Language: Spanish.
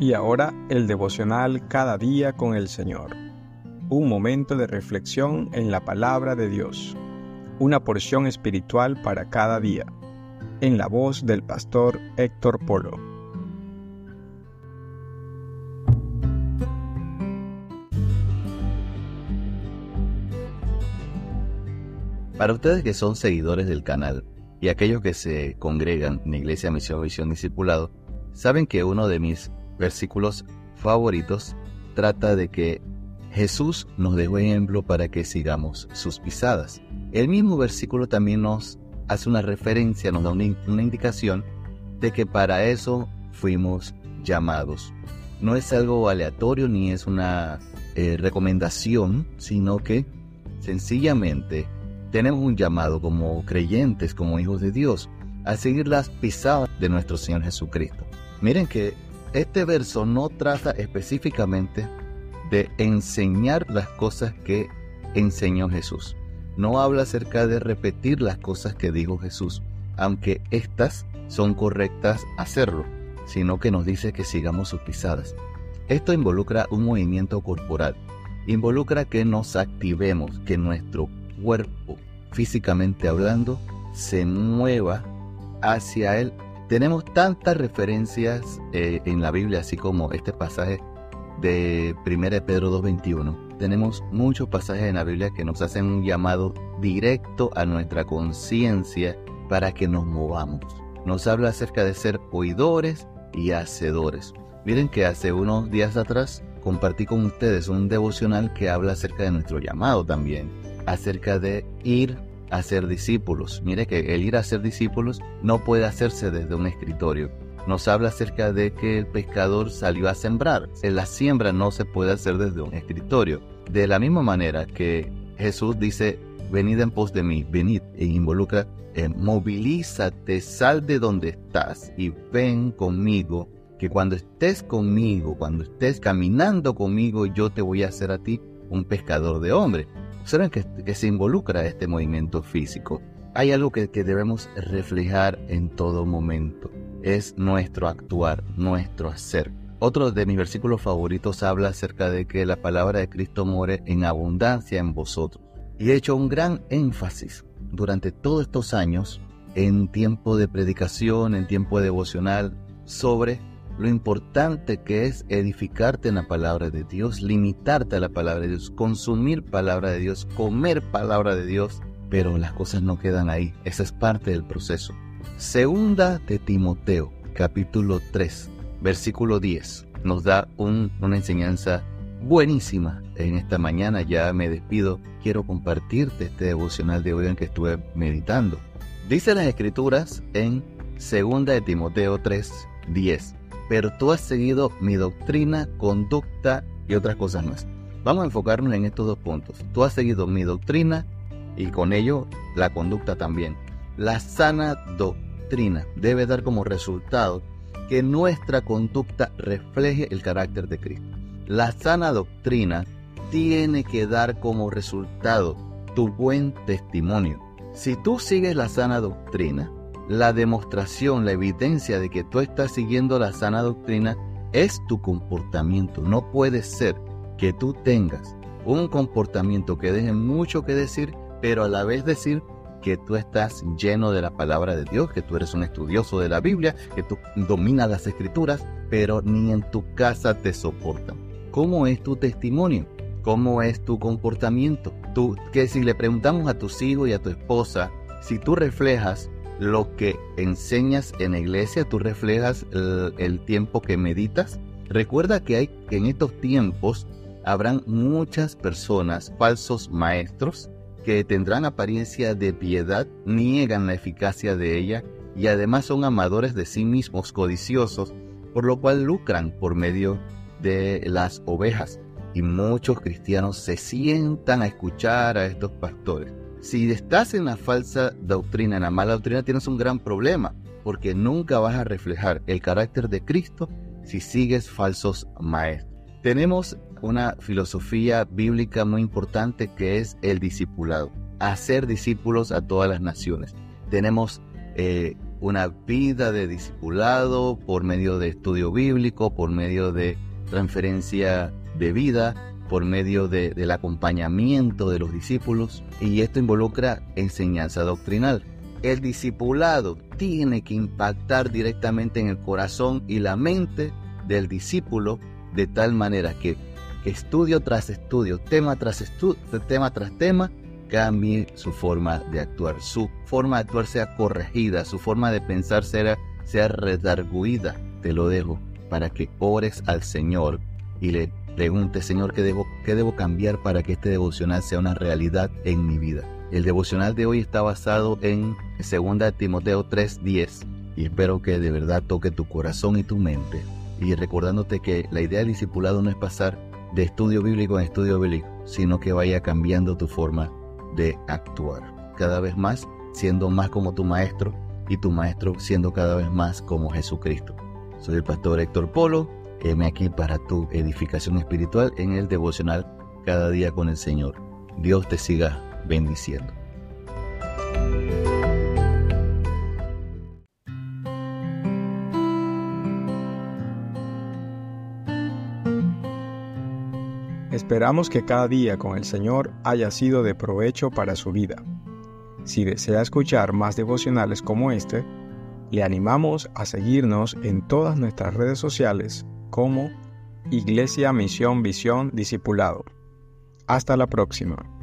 Y ahora el devocional cada día con el Señor. Un momento de reflexión en la palabra de Dios. Una porción espiritual para cada día. En la voz del pastor Héctor Polo. Para ustedes que son seguidores del canal y aquellos que se congregan en Iglesia Misión Visión Discipulado, saben que uno de mis versículos favoritos trata de que Jesús nos dejó ejemplo para que sigamos sus pisadas. El mismo versículo también nos hace una referencia, nos da una, indicación de que para eso fuimos llamados. No es algo aleatorio ni es una eh, recomendación, sino que sencillamente tenemos un llamado como creyentes, como hijos de Dios, a seguir las pisadas de nuestro Señor Jesucristo. Miren que este verso no trata específicamente de enseñar las cosas que enseñó Jesús. No habla acerca de repetir las cosas que dijo Jesús, aunque estas son correctas hacerlo, sino que nos dice que sigamos sus pisadas. Esto involucra un movimiento corporal, involucra que nos activemos, que nuestro cuerpo, físicamente hablando, se mueva hacia Él tenemos tantas referencias eh, en la Biblia, así como este pasaje de 1 Pedro 2.21. Tenemos muchos pasajes en la Biblia que nos hacen un llamado directo a nuestra conciencia para que nos movamos. Nos habla acerca de ser oidores y hacedores. Miren que hace unos días atrás compartí con ustedes un devocional que habla acerca de nuestro llamado también, acerca de ir a discípulos. Mire que el ir a ser discípulos no puede hacerse desde un escritorio. Nos habla acerca de que el pescador salió a sembrar. La siembra no se puede hacer desde un escritorio. De la misma manera que Jesús dice, venid en pos de mí, venid, e involucra, eh, movilízate, sal de donde estás y ven conmigo, que cuando estés conmigo, cuando estés caminando conmigo, yo te voy a hacer a ti un pescador de hombre observen que, se involucra este movimiento físico. Hay algo que, que debemos reflejar en todo momento. Es nuestro actuar, nuestro hacer. Otro de mis versículos favoritos habla acerca de que la palabra de Cristo muere en abundancia en vosotros. Y he hecho un gran énfasis durante todos estos años en tiempo de predicación, en tiempo devocional, sobre lo importante que es edificarte en la palabra de Dios, limitarte a la palabra de Dios, consumir palabra de Dios, comer palabra de Dios, pero las cosas no quedan ahí, esa es parte del proceso. Segunda de Timoteo, capítulo 3, versículo 10, nos da una enseñanza buenísima en esta mañana. Ya me despido. Quiero compartirte este devocional de hoy en que estuve meditando. Dice las escrituras en Segunda de Timoteo 3, 10 pero tú has seguido mi doctrina, conducta y otras cosas más. Vamos a enfocarnos en estos dos puntos. Tú has seguido mi doctrina y con ello la conducta también. La sana doctrina debe dar como resultado que nuestra conducta refleje el carácter de Cristo. La sana doctrina tiene que dar como resultado tu buen testimonio. Si tú sigues la sana doctrina, la demostración, la evidencia de que tú estás siguiendo la sana doctrina es tu comportamiento. No puede ser que tú tengas un comportamiento que deje mucho que decir, pero a la vez decir que tú estás lleno de la palabra de Dios, que tú eres un estudioso de la Biblia, que tú dominas las escrituras, pero ni en tu casa te soportan. ¿Cómo es tu testimonio? ¿Cómo es tu comportamiento? Tú, que si le preguntamos a tus hijos y a tu esposa, si tú reflejas lo que enseñas en la iglesia, tú reflejas el, tiempo que meditas. Recuerda que hay que en estos tiempos habrán muchas personas, falsos maestros, que tendrán apariencia de piedad, niegan la eficacia de ella y además son amadores de sí mismos, codiciosos, por lo cual lucran por medio de las ovejas. Y muchos cristianos se sientan a escuchar a estos pastores si estás en la falsa doctrina, en la mala doctrina, tienes un gran problema, porque nunca vas a reflejar el carácter de Cristo si sigues falsos maestros. Tenemos una filosofía bíblica muy importante que es el discipulado, hacer discípulos a todas las naciones. Tenemos eh, una vida de discipulado por medio de estudio bíblico, por medio de transferencia de vida, por medio del acompañamiento de los discípulos. Y esto involucra enseñanza doctrinal. El discipulado tiene que impactar directamente en el corazón y la mente del discípulo de tal manera que, estudio tras estudio, tema tras estudio, tema tras tema, cambie su forma de actuar, su forma de actuar sea corregida, su forma de pensar sea, sea redarguida. Te lo dejo para que ores al Señor y le preguntes, Señor, ¿qué debo, ¿qué debo cambiar para que este devocional sea una realidad en mi vida? El devocional de hoy está basado en 2 Timoteo 3:10 y espero que de verdad toque tu corazón y tu mente. Y recordándote que la idea del discipulado no es pasar de estudio bíblico en estudio bíblico, sino que vaya cambiando tu forma de actuar. Cada vez más siendo más como tu maestro y tu maestro siendo cada vez más como Jesucristo. Soy el pastor Héctor Polo, heme aquí para tu edificación espiritual en el devocional cada día con el Señor. Dios te siga bendiciendo. Esperamos que cada día con el Señor haya sido de provecho para su vida. Si desea escuchar más devocionales como este, le animamos a seguirnos en todas nuestras redes sociales como Iglesia Misión Visión Discipulado. Hasta la próxima.